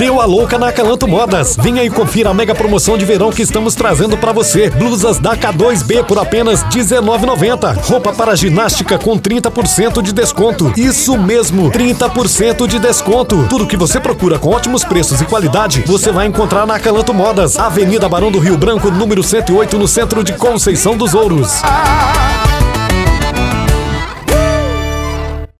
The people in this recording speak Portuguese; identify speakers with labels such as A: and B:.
A: Deu a louca na Acalanto Modas. Venha e confira a mega promoção de verão que estamos trazendo para você. Blusas da K2B por apenas R$19,90. Roupa para ginástica com 30% de desconto. Isso mesmo, 30% de desconto. Tudo que você procura com ótimos preços e qualidade, você vai encontrar na Acalanto Modas, Avenida Barão do Rio Branco, número 108, no centro de Conceição dos Ouros. Ah!